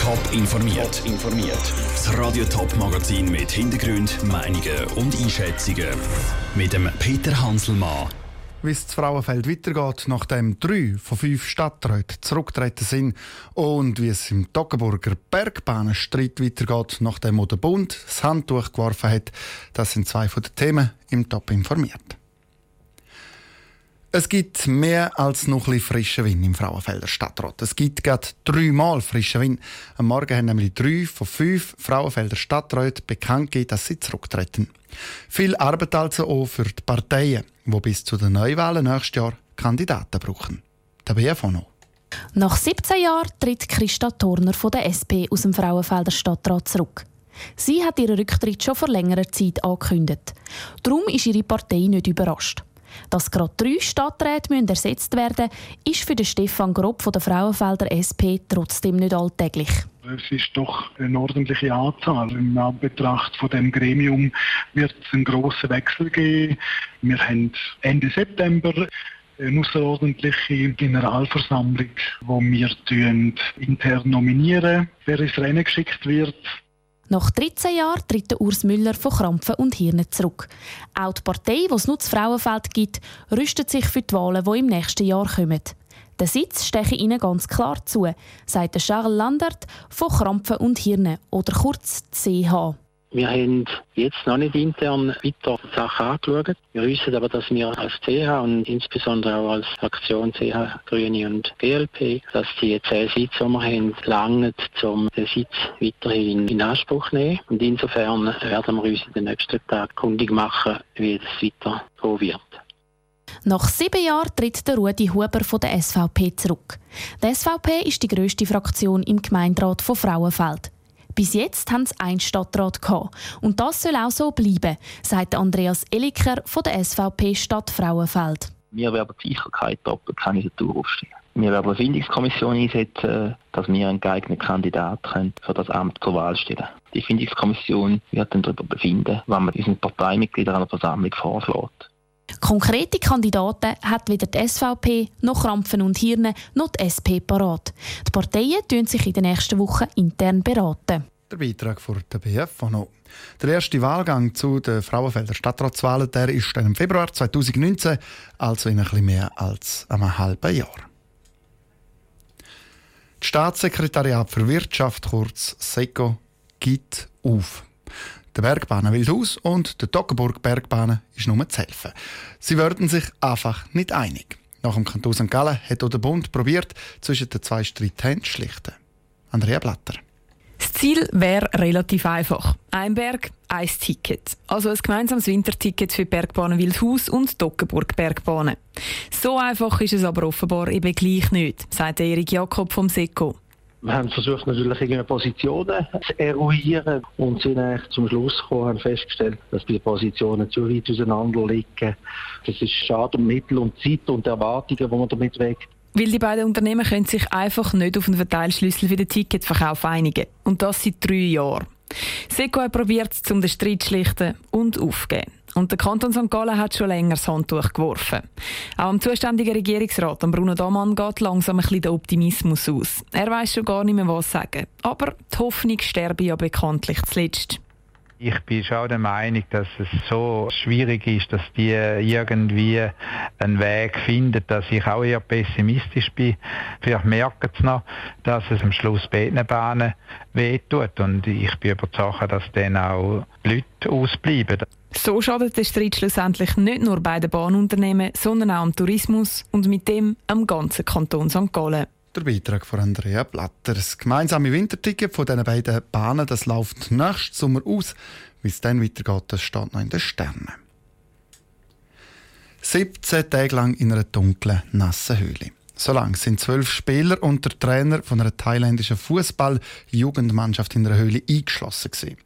Top informiert. informiert. Das Radio Top Magazin mit Hintergrund, Meinungen und Einschätzungen mit dem Peter Hanselmann. Wie es das Frauenfeld weitergeht, nachdem drei von fünf Stadträten zurückgetreten sind und wie es im Toggenburger Bergbahnenstreit weitergeht, nachdem der Bund das Handtuch geworfen hat, das sind zwei von den Themen im Top informiert. Es gibt mehr als noch ein frischen Wind im Frauenfelder Stadtrat. Es gibt gerade dreimal frischen Wind. Am Morgen haben nämlich drei von fünf Frauenfelder Stadträten bekannt gegeben, dass sie zurücktreten. Viel Arbeit also auch für die Parteien, die bis zu den Neuwahlen nächstes Jahr Kandidaten brauchen. Der BFO noch. Nach 17 Jahren tritt Christa Turner von der SP aus dem Frauenfelder Stadtrat zurück. Sie hat ihren Rücktritt schon vor längerer Zeit angekündigt. Darum ist ihre Partei nicht überrascht. Dass gerade drei Stadträte ersetzt werden müssen, ist für den Stefan Grob von der Frauenfelder SP trotzdem nicht alltäglich. Es ist doch eine ordentliche Anzahl. Im Anbetracht von dem Gremium wird es einen grossen Wechsel geben. Wir haben Ende September eine außerordentliche Generalversammlung, wo wir intern nominieren, wer ins Rennen geschickt wird. Nach 13 Jahren tritt Urs Müller von Krampfen und Hirnen zurück. Auch die Partei, die es nur das Frauenfeld gibt, rüstet sich für die Wahlen, die im nächsten Jahr kommen. Der Sitz steche ihnen ganz klar zu, sagt Charles Landert von Krampfen und Hirnen oder kurz CH. Wir haben jetzt noch nicht intern weiter Sachen angeschaut. Wir wissen aber, dass wir als CH und insbesondere auch als Fraktion CH, Grüne und GLP, dass die zehn Sitze, die wir haben, langen, um den Sitz weiterhin in Anspruch zu nehmen. Und insofern werden wir uns in den nächsten Tagen kundig machen, wie es weiter wird. Nach sieben Jahren tritt der Rudi Huber von der SVP zurück. Die SVP ist die grösste Fraktion im Gemeinderat von Frauenfeld. Bis jetzt haben sie einen Stadtrat gehabt. Und das soll auch so bleiben, sagt Andreas Elliker von der SVP Stadt Frauenfeld. Wir werden sicher keine Doppelkandidatur aufstellen. Wir werden eine Findungskommission einsetzen, dass wir einen geeigneten Kandidaten für das Amt zur Wahl stellen Die Findungskommission wird dann darüber befinden, wann man unseren Parteimitgliedern der Versammlung vorschlägt. Konkrete Kandidaten hat weder die SVP noch Krampfen und Hirne noch die SP parat. Die Parteien tun sich in den nächsten Wochen intern beraten. Der Beitrag von der BF Der erste Wahlgang zu den Frauenfelder Stadtratswahlen der ist im Februar 2019, also in etwas mehr als einem halben Jahr. Das Staatssekretariat für Wirtschaft, kurz SECO, gibt auf. Der Bergbahnen Wildhaus und der Toggenburg Bergbahnen ist nur zu helfen. Sie würden sich einfach nicht einig. Nach dem Kanton St. Gallen hat auch der Bund probiert, zwischen den zwei Streithänden zu schlichten. Andrea Blatter. Das Ziel wäre relativ einfach. Ein Berg, ein Ticket. Also ein gemeinsames Winterticket für Bergbahnen Wildhaus und Toggenburg Bergbahnen. So einfach ist es aber offenbar eben gleich nicht, sagt Erik Jakob vom SECO. Wir haben versucht, natürlich irgendeine Positionen zu eruieren und sind eigentlich zum Schluss gekommen, haben festgestellt, dass die Positionen zu weit auseinander liegen. Das ist schade um Mittel und Zeit und Erwartungen, die man damit weckt. Weil die beiden Unternehmen können sich einfach nicht auf einen Verteilschlüssel für den Ticketverkauf einigen. Und das seit drei Jahren. Seco hat probiert, um den Streit zu schlichten und aufzugeben. Und der Kanton St. Gallen hat schon länger das Handtuch geworfen. Auch am zuständigen Regierungsrat, Bruno Damann, geht langsam ein bisschen der Optimismus aus. Er weiß schon gar nicht mehr, was sagen. Aber die Hoffnung sterbe ja bekanntlich zuletzt. Ich bin schon der Meinung, dass es so schwierig ist, dass die irgendwie einen Weg finden, dass ich auch eher pessimistisch bin. Vielleicht merken sie noch, dass es am Schluss beiden Bahnen wehtut und ich bin überzeugt, dass dann auch die Leute ausbleiben. So schadet der Streit schlussendlich nicht nur bei den Bahnunternehmen, sondern auch am Tourismus und mit dem am ganzen Kanton St. Gallen. Der Beitrag von Andrea Blatter. Das gemeinsame Winterticket von diesen beiden Bahnen das läuft nächsten Sommer aus. Wie es dann weitergeht, das steht noch in den Sternen. 17 Tage lang in einer dunklen, nassen Höhle. So lang sind zwölf Spieler und der Trainer von einer thailändischen Fußball-Jugendmannschaft in einer Höhle eingeschlossen gewesen.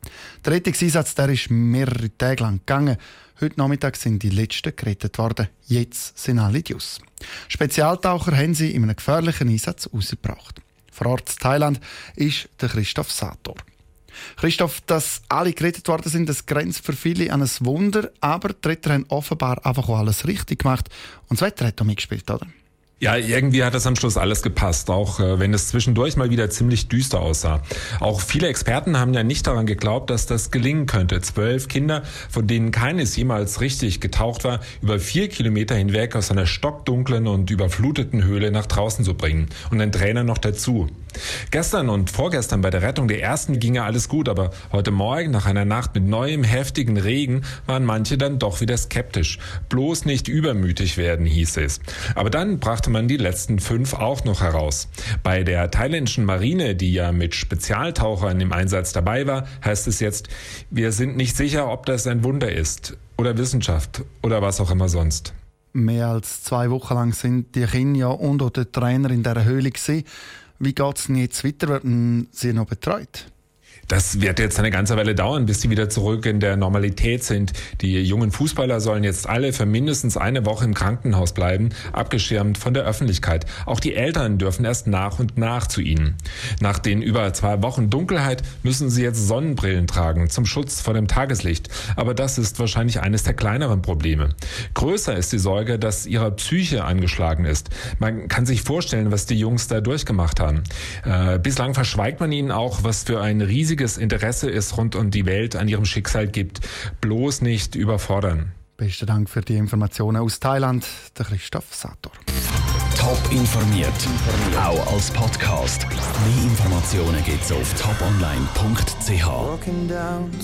Der Rettungseinsatz der ist mehrere Tage lang gegangen. Heute Nachmittag sind die letzten gerettet worden. Jetzt sind alle Dius. Spezialtaucher haben sie in einem gefährlichen Einsatz rausgebracht. Vor Ort in Thailand ist der Christoph Sator. Christoph, dass alle gerettet worden sind, das grenzt für viele an ein Wunder, aber die Retter haben offenbar einfach alles richtig gemacht und das Wetter hat auch mitgespielt, oder? Ja, irgendwie hat das am Schluss alles gepasst, auch äh, wenn es zwischendurch mal wieder ziemlich düster aussah. Auch viele Experten haben ja nicht daran geglaubt, dass das gelingen könnte. Zwölf Kinder, von denen keines jemals richtig getaucht war, über vier Kilometer hinweg aus einer stockdunklen und überfluteten Höhle nach draußen zu bringen. Und ein Trainer noch dazu. Gestern und vorgestern bei der Rettung der ersten ging ja alles gut, aber heute Morgen nach einer Nacht mit neuem heftigen Regen waren manche dann doch wieder skeptisch. Bloß nicht übermütig werden, hieß es. Aber dann brachte man die letzten fünf auch noch heraus. Bei der thailändischen Marine, die ja mit Spezialtauchern im Einsatz dabei war, heißt es jetzt, wir sind nicht sicher, ob das ein Wunder ist oder Wissenschaft oder was auch immer sonst. Mehr als zwei Wochen lang sind die Kinder und auch der Trainer in der Höhle gewesen. Wie geht es jetzt weiter? Werden sie noch betreut? Das wird jetzt eine ganze Weile dauern, bis sie wieder zurück in der Normalität sind. Die jungen Fußballer sollen jetzt alle für mindestens eine Woche im Krankenhaus bleiben, abgeschirmt von der Öffentlichkeit. Auch die Eltern dürfen erst nach und nach zu ihnen. Nach den über zwei Wochen Dunkelheit müssen sie jetzt Sonnenbrillen tragen zum Schutz vor dem Tageslicht. Aber das ist wahrscheinlich eines der kleineren Probleme. Größer ist die Sorge, dass ihre Psyche angeschlagen ist. Man kann sich vorstellen, was die Jungs da durchgemacht haben. Äh, bislang verschweigt man ihnen auch, was für ein riesiges riesiges Interesse es rund um die Welt an ihrem Schicksal gibt. Bloß nicht überfordern. Besten Dank für die Informationen aus Thailand, der Christoph Sator. Top informiert, auch als Podcast. Mehr Informationen gibt es auf toponline.ch.